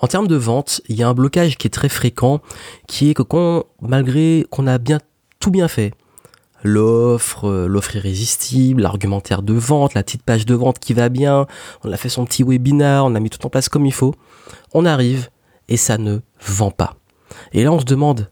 En termes de vente, il y a un blocage qui est très fréquent, qui est que malgré qu'on a bien tout bien fait, l'offre, euh, l'offre irrésistible, l'argumentaire de vente, la petite page de vente qui va bien, on a fait son petit webinar, on a mis tout en place comme il faut, on arrive et ça ne vend pas. Et là on se demande,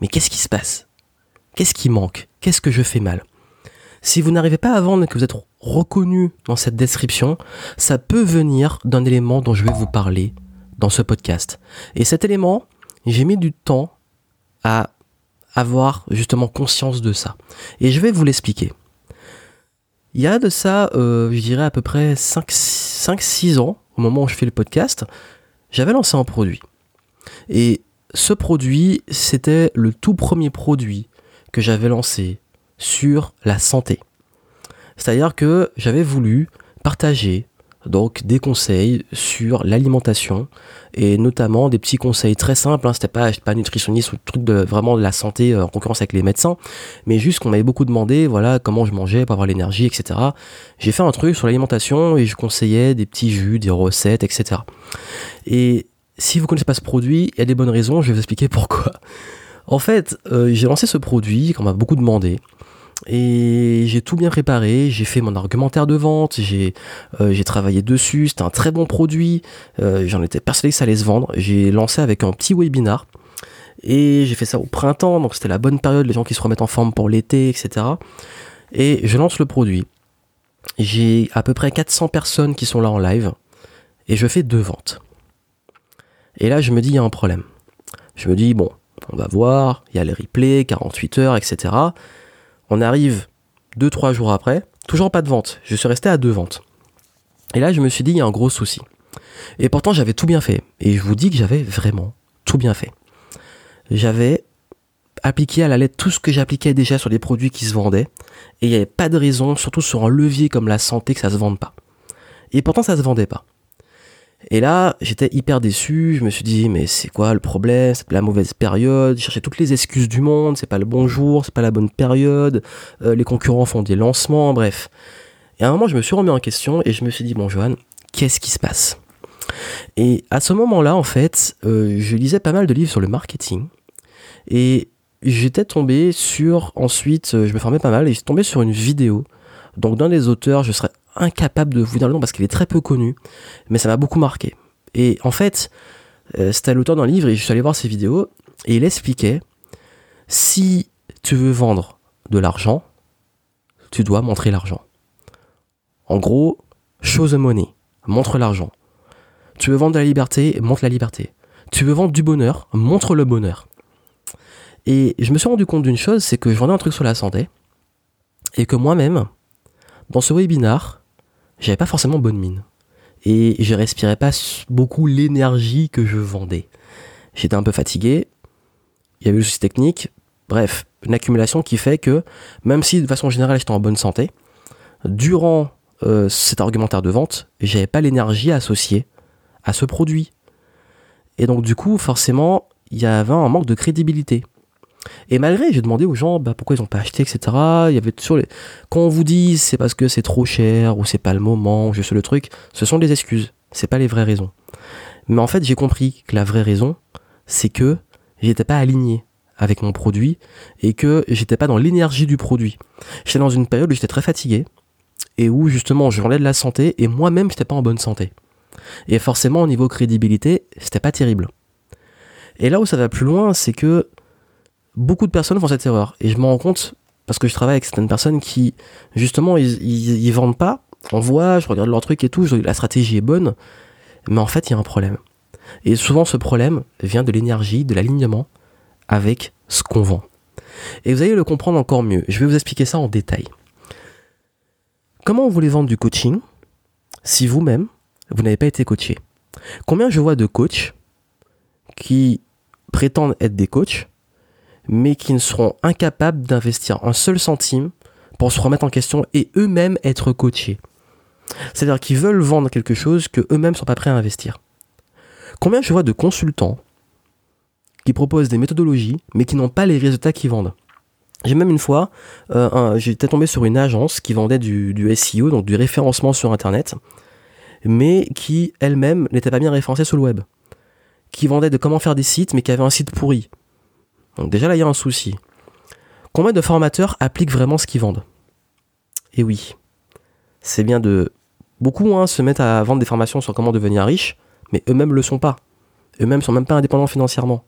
mais qu'est-ce qui se passe? Qu'est-ce qui manque? Qu'est-ce que je fais mal? Si vous n'arrivez pas à vendre et que vous êtes reconnu dans cette description, ça peut venir d'un élément dont je vais vous parler dans ce podcast. Et cet élément, j'ai mis du temps à avoir justement conscience de ça. Et je vais vous l'expliquer. Il y a de ça, euh, je dirais à peu près 5-6 ans, au moment où je fais le podcast, j'avais lancé un produit. Et ce produit, c'était le tout premier produit que j'avais lancé sur la santé. C'est-à-dire que j'avais voulu partager donc des conseils sur l'alimentation et notamment des petits conseils très simples. Hein, c'était pas, pas nutritionniste ou truc de vraiment de la santé euh, en concurrence avec les médecins, mais juste qu'on m'avait beaucoup demandé, voilà, comment je mangeais pour avoir l'énergie, etc. J'ai fait un truc sur l'alimentation et je conseillais des petits jus, des recettes, etc. Et si vous connaissez pas ce produit, il y a des bonnes raisons. Je vais vous expliquer pourquoi. En fait, euh, j'ai lancé ce produit qu'on m'a beaucoup demandé. Et j'ai tout bien préparé, j'ai fait mon argumentaire de vente, j'ai euh, travaillé dessus, c'était un très bon produit, euh, j'en étais persuadé que ça allait se vendre. J'ai lancé avec un petit webinar et j'ai fait ça au printemps, donc c'était la bonne période, les gens qui se remettent en forme pour l'été, etc. Et je lance le produit. J'ai à peu près 400 personnes qui sont là en live et je fais deux ventes. Et là, je me dis, il y a un problème. Je me dis, bon, on va voir, il y a les replays, 48 heures, etc. On arrive 2-3 jours après, toujours pas de vente. Je suis resté à deux ventes. Et là, je me suis dit, il y a un gros souci. Et pourtant, j'avais tout bien fait. Et je vous dis que j'avais vraiment tout bien fait. J'avais appliqué à la lettre tout ce que j'appliquais déjà sur des produits qui se vendaient. Et il n'y avait pas de raison, surtout sur un levier comme la santé, que ça se vende pas. Et pourtant, ça se vendait pas. Et là, j'étais hyper déçu. Je me suis dit, mais c'est quoi le problème? C'est la mauvaise période. Je cherchais toutes les excuses du monde. C'est pas le bon jour, c'est pas la bonne période. Euh, les concurrents font des lancements, bref. Et à un moment, je me suis remis en question et je me suis dit, bon, Johan, qu'est-ce qui se passe? Et à ce moment-là, en fait, euh, je lisais pas mal de livres sur le marketing. Et j'étais tombé sur, ensuite, euh, je me formais pas mal et je suis tombé sur une vidéo. Donc d'un des auteurs, je serais incapable de vous dire le nom parce qu'il est très peu connu, mais ça m'a beaucoup marqué. Et en fait, euh, c'était l'auteur d'un livre et je suis allé voir ses vidéos et il expliquait si tu veux vendre de l'argent, tu dois montrer l'argent. En gros, show the money, montre l'argent. Tu veux vendre de la liberté, montre la liberté. Tu veux vendre du bonheur, montre le bonheur. Et je me suis rendu compte d'une chose, c'est que je vendais un truc sur la santé et que moi-même, dans ce webinar, j'avais pas forcément bonne mine. Et je respirais pas beaucoup l'énergie que je vendais. J'étais un peu fatigué, il y avait le souci technique, bref, une accumulation qui fait que, même si de façon générale j'étais en bonne santé, durant euh, cet argumentaire de vente, j'avais pas l'énergie associée à ce produit. Et donc du coup, forcément, il y avait un manque de crédibilité. Et malgré, j'ai demandé aux gens bah, pourquoi ils n'ont pas acheté, etc. Il y avait toujours les... Quand on vous dit c'est parce que c'est trop cher, ou c'est pas le moment, je sais le truc, ce sont des excuses. C'est pas les vraies raisons. Mais en fait, j'ai compris que la vraie raison, c'est que j'étais pas aligné avec mon produit et que j'étais pas dans l'énergie du produit. J'étais dans une période où j'étais très fatigué et où justement je vendais de la santé et moi-même j'étais pas en bonne santé. Et forcément au niveau crédibilité, c'était pas terrible. Et là où ça va plus loin, c'est que beaucoup de personnes font cette erreur. Et je m'en rends compte parce que je travaille avec certaines personnes qui, justement, ils, vendent pas. On voit, je regarde leur truc et tout, la stratégie est bonne, mais en fait, il y a un problème. Et souvent, ce problème vient de l'énergie, de l'alignement avec ce qu'on vend. Et vous allez le comprendre encore mieux. Je vais vous expliquer ça en détail. Comment vous voulez vendre du coaching si vous-même, vous n'avez pas été coaché? Combien je vois de coachs qui prétendent être des coachs, mais qui ne seront incapables d'investir un seul centime pour se remettre en question et eux-mêmes être coachés. C'est-à-dire qu'ils veulent vendre quelque chose que eux-mêmes ne sont pas prêts à investir. Combien je vois de consultants qui proposent des méthodologies mais qui n'ont pas les résultats qu'ils vendent? J'ai même une fois, euh, j'étais tombé sur une agence qui vendait du, du, SEO, donc du référencement sur Internet, mais qui elle-même n'était pas bien référencée sur le web. qui vendait de comment faire des sites, mais qui avait un site pourri. Donc déjà là, il y a un souci. Combien de formateurs appliquent vraiment ce qu'ils vendent? Et oui, c'est bien de... Beaucoup hein, se mettent à vendre des formations sur comment devenir riche, mais eux-mêmes le sont pas. Eux-mêmes sont même pas indépendants financièrement.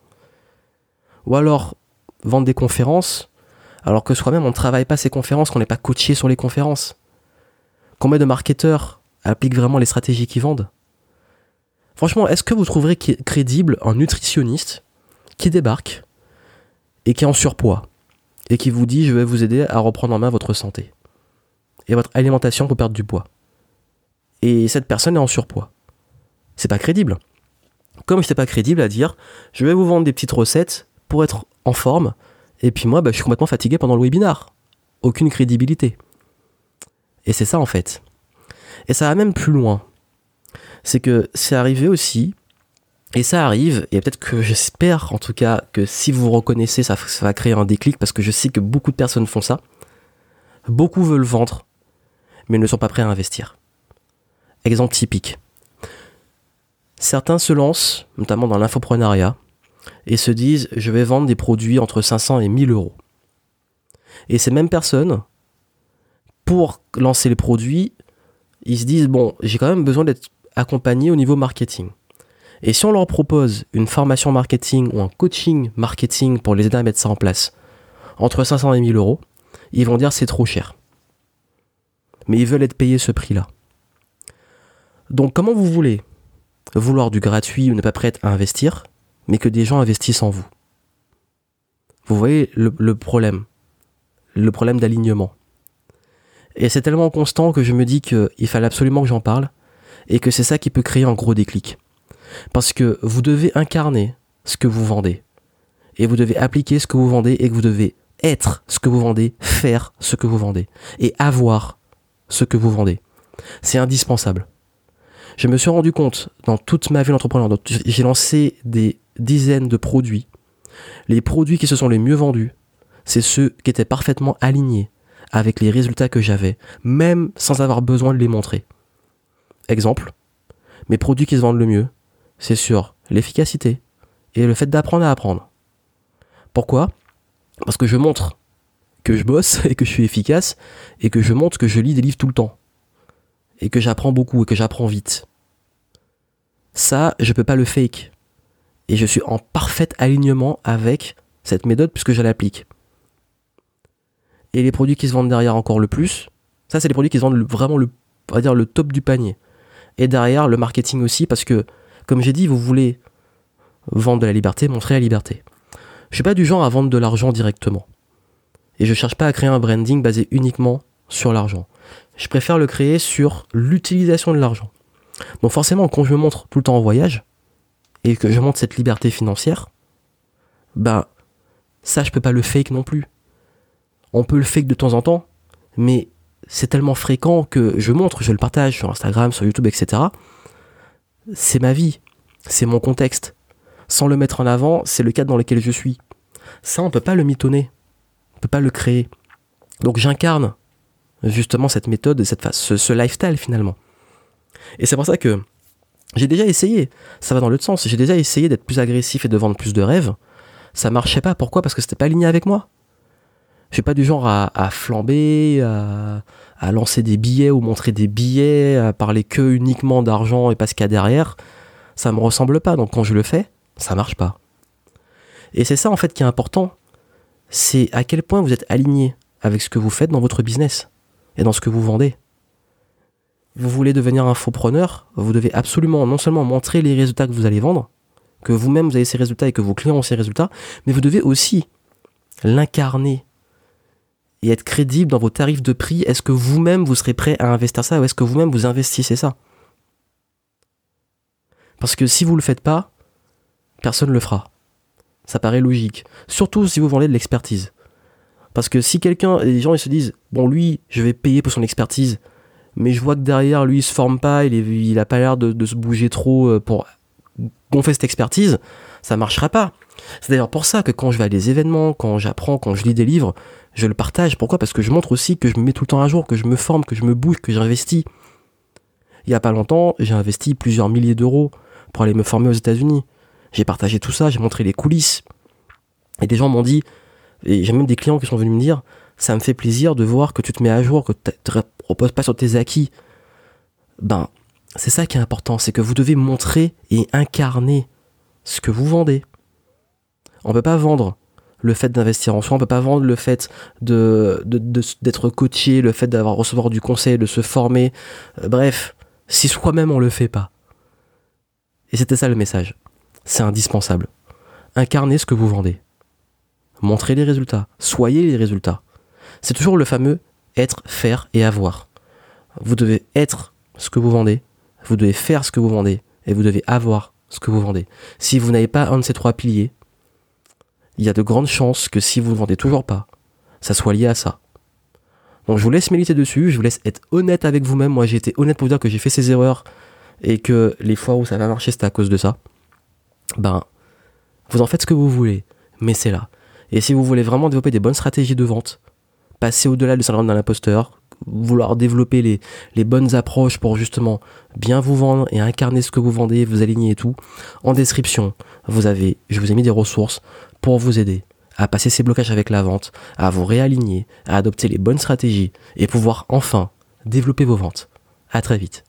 Ou alors vendre des conférences, alors que soi-même on ne travaille pas ces conférences, qu'on n'est pas coaché sur les conférences. Combien de marketeurs appliquent vraiment les stratégies qu'ils vendent? Franchement, est-ce que vous trouverez crédible un nutritionniste qui débarque et qui est en surpoids et qui vous dit je vais vous aider à reprendre en main votre santé et votre alimentation pour perdre du poids et cette personne est en surpoids C'est pas crédible. Comme je n'étais pas crédible à dire je vais vous vendre des petites recettes pour être en forme et puis moi bah, je suis complètement fatigué pendant le webinar. Aucune crédibilité. Et c'est ça en fait. Et ça va même plus loin c'est que c'est arrivé aussi, et ça arrive, et peut-être que j'espère en tout cas que si vous reconnaissez, ça, va créer un déclic, parce que je sais que beaucoup de personnes font ça. Beaucoup veulent vendre, mais ne sont pas prêts à investir. Exemple typique. Certains se lancent, notamment dans l'infoprenariat, et se disent je vais vendre des produits entre 500 et 1000 euros. Et ces mêmes personnes, pour lancer les produits, ils se disent bon, j'ai quand même besoin d'être accompagner au niveau marketing. Et si on leur propose une formation marketing ou un coaching marketing pour les aider à mettre ça en place, entre 500 et 1000 euros, ils vont dire c'est trop cher. Mais ils veulent être payés ce prix-là. Donc comment vous voulez vouloir du gratuit ou ne pas prêt à investir, mais que des gens investissent en vous? Vous voyez le, le problème, le problème d'alignement. Et c'est tellement constant que je me dis qu'il fallait absolument que j'en parle, et que c'est ça qui peut créer un gros déclic. Parce que vous devez incarner ce que vous vendez. Et vous devez appliquer ce que vous vendez et que vous devez être ce que vous vendez, faire ce que vous vendez et avoir ce que vous vendez. C'est indispensable. Je me suis rendu compte dans toute ma vie d'entrepreneur, j'ai lancé des dizaines de produits. Les produits qui se sont les mieux vendus, c'est ceux qui étaient parfaitement alignés avec les résultats que j'avais, même sans avoir besoin de les montrer. Exemple, mes produits qui se vendent le mieux, c'est sur l'efficacité et le fait d'apprendre à apprendre. Pourquoi? Parce que je montre que je bosse et que je suis efficace et que je montre que je lis des livres tout le temps et que j'apprends beaucoup et que j'apprends vite. Ça, je peux pas le fake. Et je suis en parfait alignement avec cette méthode puisque je l'applique. Et les produits qui se vendent derrière encore le plus, ça c'est les produits qui se vendent vraiment le, on va dire le top du panier et derrière le marketing aussi, parce que, comme j'ai dit, vous voulez vendre de la liberté, montrer la liberté. Je suis pas du genre à vendre de l'argent directement. Et je cherche pas à créer un branding basé uniquement sur l'argent. Je préfère le créer sur l'utilisation de l'argent. Donc forcément, quand je me montre tout le temps en voyage, et que je montre cette liberté financière, ben, ça, je peux pas le fake non plus. On peut le fake de temps en temps, mais c'est tellement fréquent que je montre, je le partage sur Instagram, sur YouTube, etc. C'est ma vie, c'est mon contexte. Sans le mettre en avant, c'est le cadre dans lequel je suis. Ça, on peut pas le mitonner, on peut pas le créer. Donc j'incarne justement cette méthode, cette ce, ce lifestyle finalement. Et c'est pour ça que j'ai déjà essayé. Ça va dans l'autre sens. J'ai déjà essayé d'être plus agressif et de vendre plus de rêves. Ça marchait pas. Pourquoi? Parce que c'était pas aligné avec moi. Je suis pas du genre à, flamber, à, lancer des billets ou montrer des billets, à parler que uniquement d'argent et pas ce qu'il y a derrière. Ça me ressemble pas. Donc quand je le fais, ça marche pas. Et c'est ça en fait qui est important. C'est à quel point vous êtes aligné avec ce que vous faites dans votre business et dans ce que vous vendez. Vous voulez devenir un faux preneur, vous devez absolument non seulement montrer les résultats que vous allez vendre, que vous-même vous avez ces résultats et que vos clients ont ces résultats, mais vous devez aussi l'incarner et être crédible dans vos tarifs de prix, est-ce que vous-même vous serez prêt à investir ça ou est-ce que vous-même vous investissez ça? Parce que si vous le faites pas, personne ne le fera. Ça paraît logique. Surtout si vous vendez de l'expertise. Parce que si quelqu'un, les gens ils se disent, bon lui, je vais payer pour son expertise, mais je vois que derrière lui il se forme pas, il, est, il a pas l'air de, se bouger trop euh, pour gonfler cette expertise, ça marchera pas. C'est d'ailleurs pour ça que quand je vais à des événements, quand j'apprends, quand je lis des livres, je le partage. Pourquoi? Parce que je montre aussi que je me mets tout le temps à jour, que je me forme, que je me bouge, que j'investis. Il y a pas longtemps, j'ai investi plusieurs milliers d'euros pour aller me former aux États-Unis. J'ai partagé tout ça, j'ai montré les coulisses. Et des gens m'ont dit, et j'ai même des clients qui sont venus me dire, ça me fait plaisir de voir que tu te mets à jour, que tu ne reposes pas sur tes acquis. Ben, c'est ça qui est important, c'est que vous devez montrer et incarner ce que vous vendez. On ne peut pas vendre le fait d'investir en soi, on peut pas vendre le fait de, d'être coaché, le fait d'avoir recevoir du conseil, de se former. Euh, bref, si soi-même on le fait pas. Et c'était ça le message. C'est indispensable. Incarnez ce que vous vendez. Montrez les résultats. Soyez les résultats. C'est toujours le fameux être, faire et avoir. Vous devez être ce que vous vendez, vous devez faire ce que vous vendez, et vous devez avoir ce que vous vendez. Si vous n'avez pas un de ces trois piliers, il y a de grandes chances que si vous ne vendez toujours pas, ça soit lié à ça. Donc je vous laisse méditer dessus, je vous laisse être honnête avec vous-même. Moi j'ai été honnête pour vous dire que j'ai fait ces erreurs et que les fois où ça va marcher c'était à cause de ça. Ben, vous en faites ce que vous voulez, mais c'est là. Et si vous voulez vraiment développer des bonnes stratégies de vente, passer au-delà du syndrome d'un imposteur, vouloir développer les, bonnes approches pour justement bien vous vendre et incarner ce que vous vendez, vous aligner et tout, en description, vous avez, je vous ai mis des ressources pour vous aider à passer ces blocages avec la vente, à vous réaligner, à adopter les bonnes stratégies et pouvoir enfin développer vos ventes. À très vite.